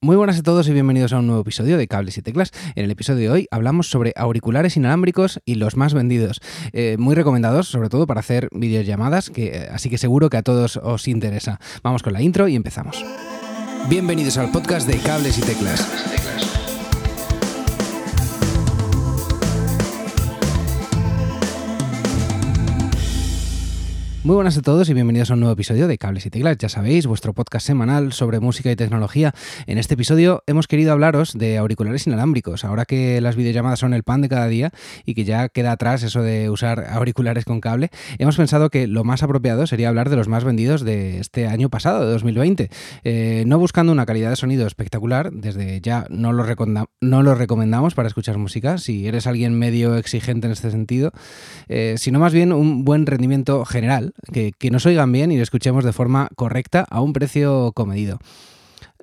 Muy buenas a todos y bienvenidos a un nuevo episodio de Cables y Teclas. En el episodio de hoy hablamos sobre auriculares inalámbricos y los más vendidos. Eh, muy recomendados, sobre todo para hacer videollamadas, que, eh, así que seguro que a todos os interesa. Vamos con la intro y empezamos. Bienvenidos al podcast de Cables y Teclas. Muy buenas a todos y bienvenidos a un nuevo episodio de Cables y Teclas. Ya sabéis, vuestro podcast semanal sobre música y tecnología. En este episodio hemos querido hablaros de auriculares inalámbricos. Ahora que las videollamadas son el pan de cada día y que ya queda atrás eso de usar auriculares con cable, hemos pensado que lo más apropiado sería hablar de los más vendidos de este año pasado, de 2020. Eh, no buscando una calidad de sonido espectacular, desde ya no lo, recomendamos para escuchar música, si eres alguien medio exigente en este sentido, eh, sino más bien un buen rendimiento general que, nos oigan bien y lo escuchemos de forma correcta a un precio comedido.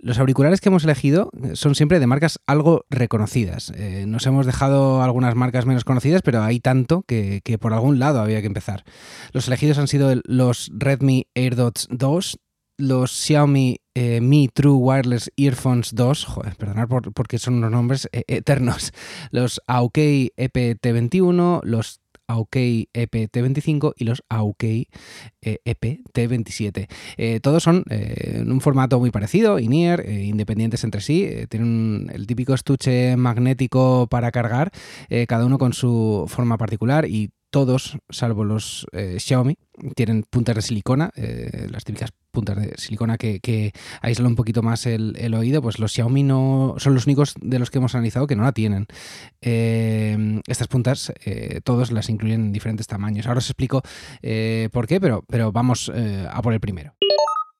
Los auriculares que hemos elegido son siempre de marcas algo reconocidas. Eh, nos hemos dejado algunas marcas menos conocidas, pero hay tanto que, por algún lado había que empezar. Los elegidos han sido los Redmi AirDots 2, los Xiaomi eh, Mi True Wireless Earphones 2, joder, perdonad porque son unos nombres eh, eternos, los Aukey EPT21, los Aukey EP-T25 y los Aukey EP-T27. Eh, todos son eh, en un formato muy parecido, eh, independientes entre sí. tienen el típico estuche magnético para cargar, cada uno con su forma particular y todos, salvo los Xiaomi, tienen puntas de silicona, las típicas puntas de silicona que, que aíslan un poquito más el, oído, pues los Xiaomi no son los únicos de los que hemos analizado que no la tienen. Eh, estas puntas eh, todos las incluyen en diferentes tamaños. Ahora os explico eh, por qué, pero, pero vamos a por el primero.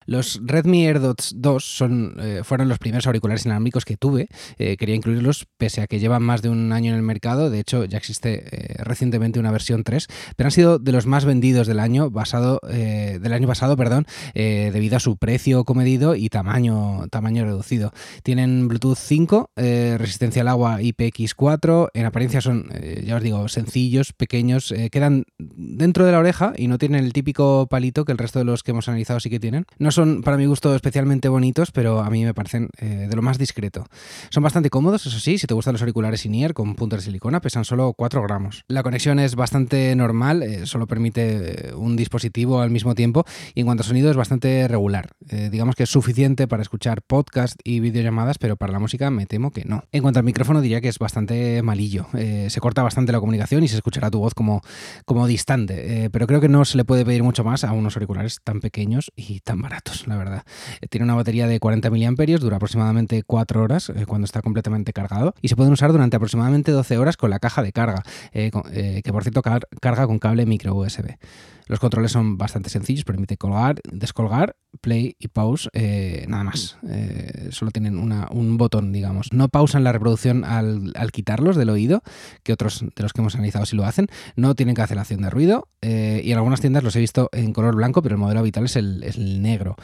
Los Redmi AirDots 2 son, eh, fueron los primeros auriculares inalámbricos que tuve. Eh, quería incluirlos pese a que llevan más de un año en el mercado. De hecho, ya existe eh, recientemente una versión 3, pero han sido de los más vendidos del año, basado, del año pasado, perdón, debido a su precio comedido y tamaño, tamaño reducido. Tienen Bluetooth 5, resistencia al agua IPX4. En apariencia son, ya os digo, sencillos, pequeños, quedan dentro de la oreja y no tienen el típico palito que el resto de los que hemos analizado sí que tienen. Son para mi gusto especialmente bonitos, pero a mí me parecen eh, de lo más discreto. Son bastante cómodos, eso sí, si te gustan los auriculares in-ear con punta de silicona, pesan solo 4 gramos. La conexión es bastante normal, eh, solo permite eh, un dispositivo al mismo tiempo y en cuanto a sonido es bastante regular. digamos que es suficiente para escuchar podcast y videollamadas, pero para la música me temo que no. En cuanto al micrófono diría que es bastante malillo. se corta bastante la comunicación y se escuchará tu voz como, como distante, pero creo que no se le puede pedir mucho más a unos auriculares tan pequeños y tan baratos la verdad. Eh, tiene una batería de 40 mAh, dura aproximadamente 4 horas eh, cuando está completamente cargado y se pueden usar durante aproximadamente 12 horas con la caja de carga, eh, que por cierto carga con cable micro USB. Los controles son bastante sencillos, permite colgar, descolgar, play y pause, nada más. solo tienen un botón, digamos. No pausan la reproducción al, quitarlos del oído, que otros de los que hemos analizado sí lo hacen. No tienen cancelación de ruido y en algunas tiendas los he visto en color blanco, pero el modelo habitual es el negro.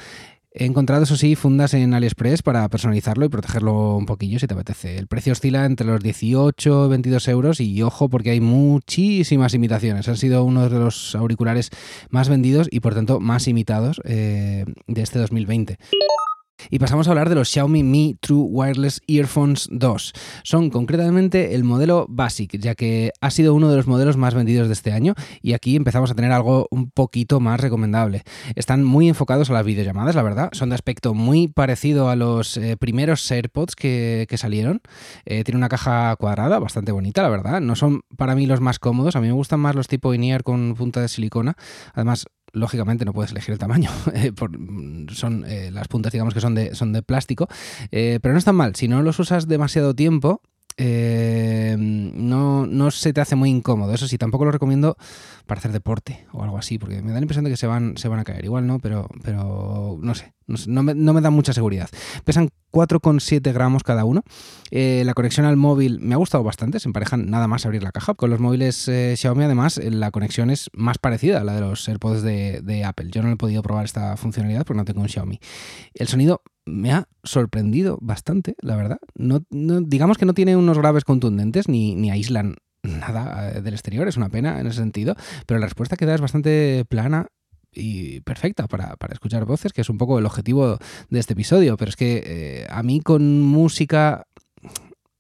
He encontrado, eso sí, fundas en AliExpress para personalizarlo y protegerlo un poquillo si te apetece. El precio oscila entre los 18 y 22 euros y ojo porque hay muchísimas imitaciones. Han sido uno de los auriculares más vendidos y por tanto más imitados eh, de este 2020. Y pasamos a hablar de los Xiaomi Mi True Wireless Earphones 2. Son concretamente el modelo Basic, ya que ha sido uno de los modelos más vendidos de este año y aquí empezamos a tener algo un poquito más recomendable. Están muy enfocados a las videollamadas, la verdad. Son de aspecto muy parecido a los eh, primeros AirPods que, salieron. Eh, tiene una caja cuadrada, bastante bonita, la verdad. No son para mí los más cómodos. A mí me gustan más los tipo in con punta de silicona. Además, lógicamente no puedes elegir el tamaño, eh, son eh, las puntas digamos que son de, son de plástico, eh, pero no están mal, si no los usas demasiado tiempo, no, no, se te hace muy incómodo. Eso sí, tampoco lo recomiendo para hacer deporte o algo así, porque me da la impresión de que se van, se van a caer. Igual no, pero, pero no sé, no, me, no me da mucha seguridad. Pesan 4,7 gramos cada uno. Eh, la conexión al móvil me ha gustado bastante, se emparejan nada más abrir la caja. Con los móviles eh, Xiaomi además eh, la conexión es más parecida a la de los AirPods de, Apple. Yo no he podido probar esta funcionalidad porque no tengo un Xiaomi. El sonido me ha sorprendido bastante, la verdad. No, digamos que no tiene unos graves contundentes ni, ni aíslan nada del exterior, es una pena en ese sentido, pero la respuesta que da es bastante plana, y perfecta para, escuchar voces, que es un poco el objetivo de este episodio. Pero es que eh, a mí con música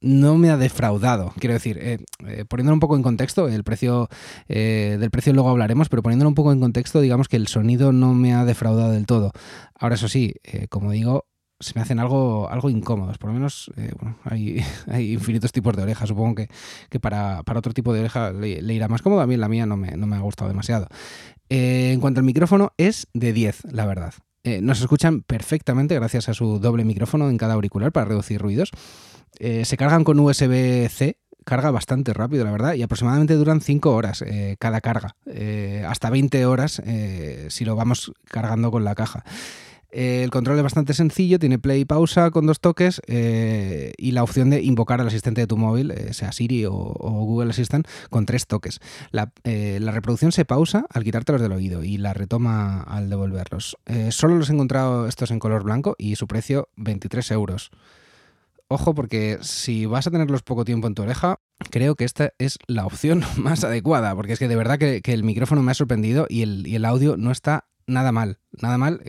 no me ha defraudado. Quiero decir, eh, eh, poniéndolo un poco en contexto, el precio del precio luego hablaremos, pero poniéndolo un poco en contexto, digamos que el sonido no me ha defraudado del todo. Ahora, eso sí, como digo, se me hacen algo, algo incómodos. Por lo menos, bueno, hay, hay, infinitos tipos de orejas. Supongo que, que para, otro tipo de oreja le, irá más cómodo. A mí la mía no me, no me ha gustado demasiado. Eh, en cuanto al micrófono, es de 10, la verdad. Eh, nos escuchan perfectamente gracias a su doble micrófono en cada auricular para reducir ruidos. Eh, se cargan con USB-C, carga bastante rápido, la verdad, y aproximadamente duran 5 horas cada carga, hasta 20 horas si lo vamos cargando con la caja. Eh, el control es bastante sencillo, tiene play y pausa con dos toques eh, y la opción de invocar al asistente de tu móvil, eh, sea Siri o, Google Assistant, con tres toques. La, reproducción se pausa al quitártelos del oído y la retoma al devolverlos. solo los he encontrado estos en color blanco y su precio 23 euros. Ojo porque si vas a tenerlos poco tiempo en tu oreja, creo que esta es la opción más adecuada, porque es que de verdad que, el micrófono me ha sorprendido y el, y el audio no está nada mal, nada mal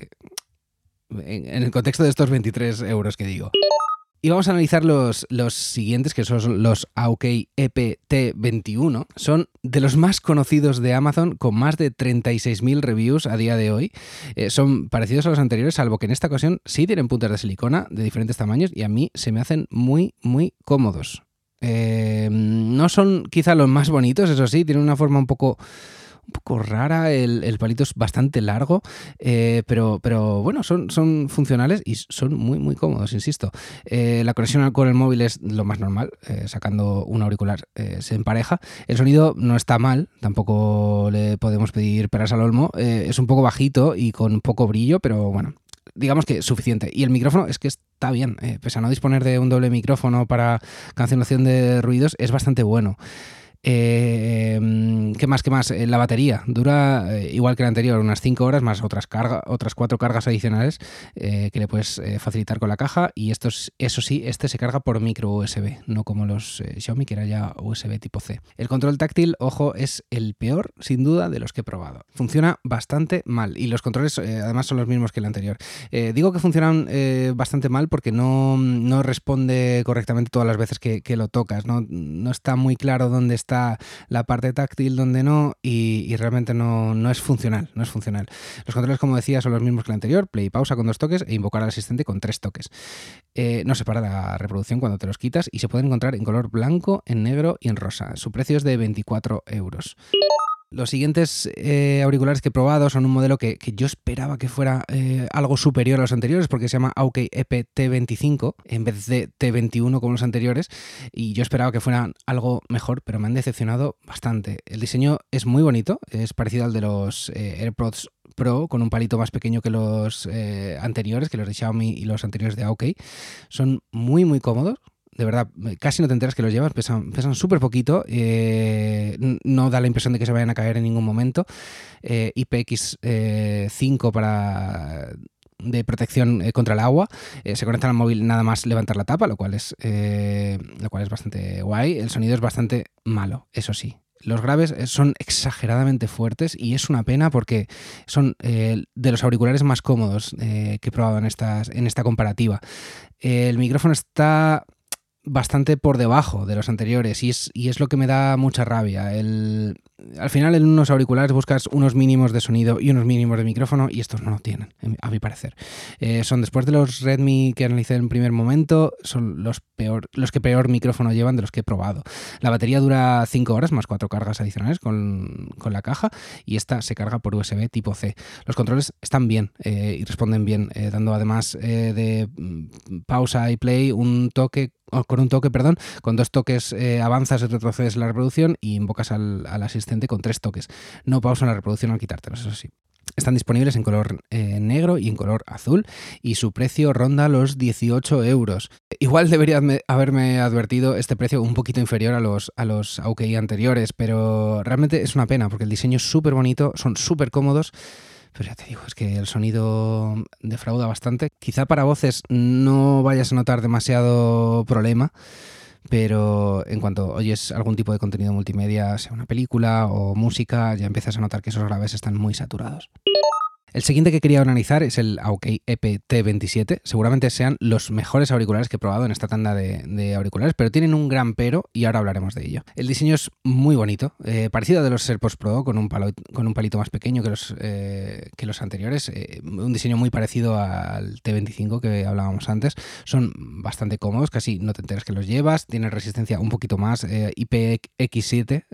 en, el contexto de estos 23 euros que digo. Y vamos a analizar los, los siguientes, que son los AUK EPT21. Son de los más conocidos de Amazon, con más de 36.000 reviews a día de hoy. Eh, son parecidos a los anteriores, salvo que en esta ocasión sí tienen puntas de silicona de diferentes tamaños y a mí se me hacen muy, muy cómodos. Eh, no son quizá los más bonitos, eso sí, tienen una forma un poco un poco rara, el, palito es bastante largo, eh, pero, pero bueno, son, son funcionales y son muy, muy cómodos, insisto. Eh, la conexión con el móvil es lo más normal, eh, sacando un auricular se empareja. El sonido no está mal, tampoco le podemos pedir peras al olmo, es un poco bajito y con poco brillo, pero bueno, digamos que suficiente. Y el micrófono es que está bien, pese a no disponer de un doble micrófono para cancelación de ruidos, es bastante bueno. Eh, ¿Qué más? ¿Qué más? Eh, la batería dura eh, igual que la anterior, unas 5 horas más otras, carga, otras 4 cargas adicionales que le puedes facilitar con la caja. Y esto eso sí, este se carga por micro USB, no como los Xiaomi que era ya USB tipo C. El control táctil, ojo, es el peor sin duda de los que he probado. Funciona bastante mal y los controles además son los mismos que el anterior. digo que funcionan bastante mal porque no, no, responde correctamente todas las veces que, que lo tocas, no, no está muy claro dónde está la parte táctil, donde no, y, realmente no, no, es funcional, no es funcional. Los controles, como decía, son los mismos que el anterior, play y pausa con dos toques e invocar al asistente con tres toques. Eh, no se para la reproducción cuando te los quitas y se pueden encontrar en color blanco, en negro y en rosa. Su precio es de 24 euros. Los siguientes eh, auriculares que he probado son un modelo que, yo esperaba que fuera eh, algo superior a los anteriores porque se llama Aukey EP T25 en vez de T21 como los anteriores y yo esperaba que fueran algo mejor pero me han decepcionado bastante. El diseño es muy bonito, es parecido al de los eh, AirPods Pro con un palito más pequeño que los anteriores, que los de Xiaomi y los anteriores de Aukey. Son muy muy cómodos, de verdad, casi no te enteras que los llevas, pesan súper poquito, eh, no da la impresión de que se vayan a caer en ningún momento. Eh, IPX5 eh, para de protección contra el agua. se conecta al móvil nada más levantar la tapa, lo cual es lo cual es bastante guay. El sonido es bastante malo, eso sí. Los graves son exageradamente fuertes y es una pena porque son de los auriculares más cómodos que he probado en, estas, en esta comparativa. el micrófono está bastante por debajo de los anteriores y es, y es lo que me da mucha rabia. El, al final en unos auriculares buscas unos mínimos de sonido y unos mínimos de micrófono y estos no lo tienen, a mi parecer. Eh, son después de los Redmi que analicé en primer momento, son los, peor, los que peor micrófono llevan de los que he probado. La batería dura 5 horas más 4 cargas adicionales con, la caja y esta se carga por USB tipo C. Los controles están bien eh, y responden bien, eh, dando además de mm, pausa y play un toque con un toque, perdón, con dos toques avanzas y retrocedes la reproducción y invocas al, al asistente con tres toques. No pausa la reproducción al quitártelos, eso sí. Están disponibles en color eh, negro y en color azul y su precio ronda los 18 euros. Igual debería haberme advertido este precio un poquito inferior a los, a los anteriores, pero realmente es una pena porque el diseño es súper bonito, son súper cómodos. Pero ya te digo, es que el sonido defrauda bastante. Quizá para voces no vayas a notar demasiado problema, pero en cuanto oyes algún tipo de contenido multimedia, sea una película o música, ya empiezas a notar que esos graves están muy saturados. El siguiente que quería analizar es el Aukey EPT27. Seguramente sean los mejores auriculares que he probado en esta tanda de, auriculares, pero tienen un gran pero y ahora hablaremos de ello. El diseño es muy bonito, eh, parecido a de los AirPods Pro con un, con un palito más pequeño que los, eh, que los anteriores. Eh, un diseño muy parecido al T25 que hablábamos antes. Son bastante cómodos, casi no te enteras que los llevas. Tienen resistencia un poquito más, IPX7,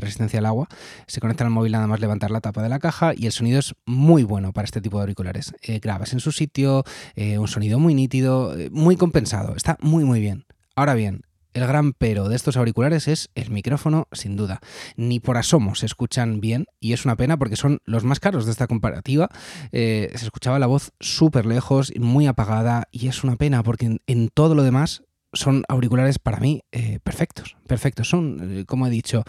resistencia al agua. Se conecta al móvil nada más levantar la tapa de la caja y el sonido es muy bueno para este tipo de auriculares. Eh, grabas en su sitio, eh, un sonido muy nítido, eh, muy compensado, está muy muy bien. Ahora bien, el gran pero de estos auriculares es el micrófono, sin duda. Ni por asomo se escuchan bien y es una pena porque son los más caros de esta comparativa. se escuchaba la voz súper lejos, muy apagada y es una pena porque en todo lo demás son auriculares para mí eh, perfectos, perfectos. Son, eh, como he dicho,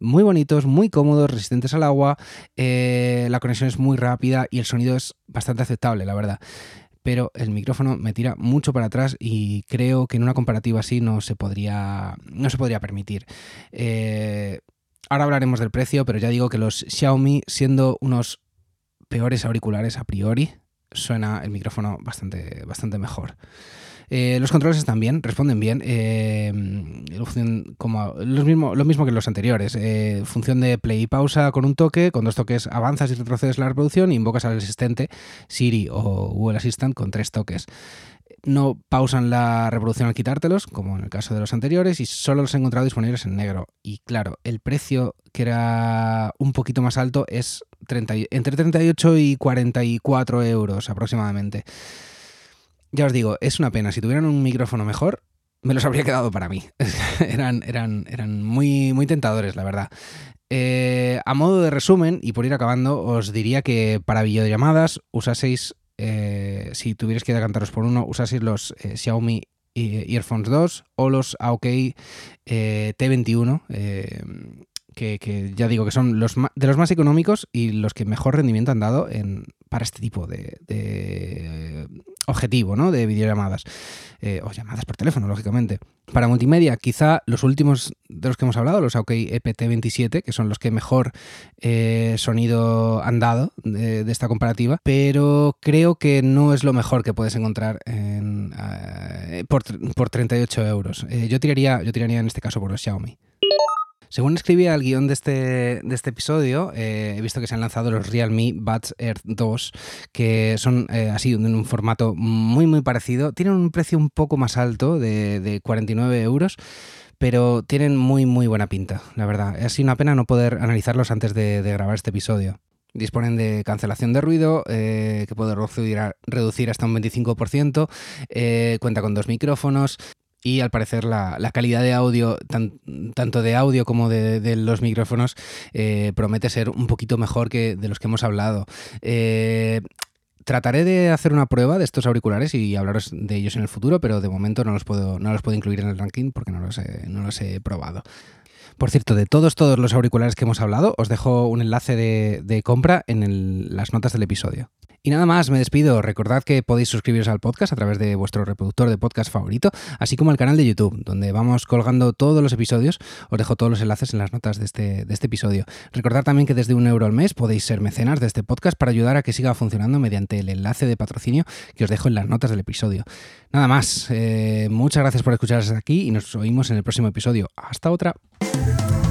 muy bonitos, muy cómodos, resistentes al agua, eh, la conexión es muy rápida y el sonido es bastante aceptable, la verdad. Pero el micrófono me tira mucho para atrás y creo que en una comparativa así no se podría, no se podría permitir. ahora hablaremos del precio, pero ya digo que los Xiaomi, siendo unos peores auriculares a priori, suena el micrófono bastante, bastante mejor. Eh, los controles están bien, responden bien. Eh, como lo mismo, lo mismo que los anteriores. Eh, función de play y pausa con un toque. Con dos toques avanzas y retrocedes la reproducción invocas al asistente Siri o Google Assistant con tres toques. No pausan la reproducción al quitártelos, como en el caso de los anteriores, y solo los he encontrado disponibles en negro. Y claro, el precio, que era un poquito más alto, es entre 38 y 44 euros aproximadamente. Ya os digo, es una pena. Si tuvieran un micrófono mejor, me los habría quedado para mí. eran, eran, eran muy, muy tentadores, la verdad. Eh, a modo de resumen, y por ir acabando, os diría que para videollamadas usaseis, eh, si tuvierais que decantaros por uno, usaseis los eh, Xiaomi Earphones 2 o los AOK T21 que, ya digo que son los de los más económicos y los que mejor rendimiento han dado en, para este tipo de, de objetivo ¿no? de videollamadas. Eh, o llamadas por teléfono, lógicamente. Para multimedia, quizá los últimos de los que hemos hablado, los AOK EPT27, que son los que mejor eh, sonido han dado de, esta comparativa, pero creo que no es lo mejor que puedes encontrar eh, por, por, 38 euros. yo, tiraría, yo tiraría en este caso por los Xiaomi. Según escribía el guion de este, de este episodio, eh, he visto que se han lanzado los Realme Buds Air 2, que son eh, así en un formato muy muy parecido. Tienen un precio un poco más alto, de, 49 euros, pero tienen muy muy buena pinta, la verdad. Es una pena no poder analizarlos antes de, grabar este episodio. Disponen de cancelación de ruido, eh, que puede reducir, hasta un 25%. cuenta con dos micrófonos y al parecer la, calidad de audio, tanto de audio como de, los micrófonos, eh, promete ser un poquito mejor que de los que hemos hablado. Eh, trataré de hacer una prueba de estos auriculares y hablaros de ellos en el futuro, pero de momento no los puedo, no los puedo incluir en el ranking porque no los no los he probado. Por cierto, de todos, todos los auriculares que hemos hablado, os dejo un enlace de, compra en las notas del episodio. Y nada más, me despido. Recordad que podéis suscribiros al podcast a través de vuestro reproductor de podcast favorito, así como al canal de YouTube, donde vamos colgando todos los episodios. Os dejo todos los enlaces en las notas de este, de este episodio. Recordad también que desde un euro al mes podéis ser mecenas de este podcast para ayudar a que siga funcionando mediante el enlace de patrocinio que os dejo en las notas del episodio. Nada más, eh, muchas gracias por escuchar hasta aquí y nos oímos en el próximo episodio. Hasta otra.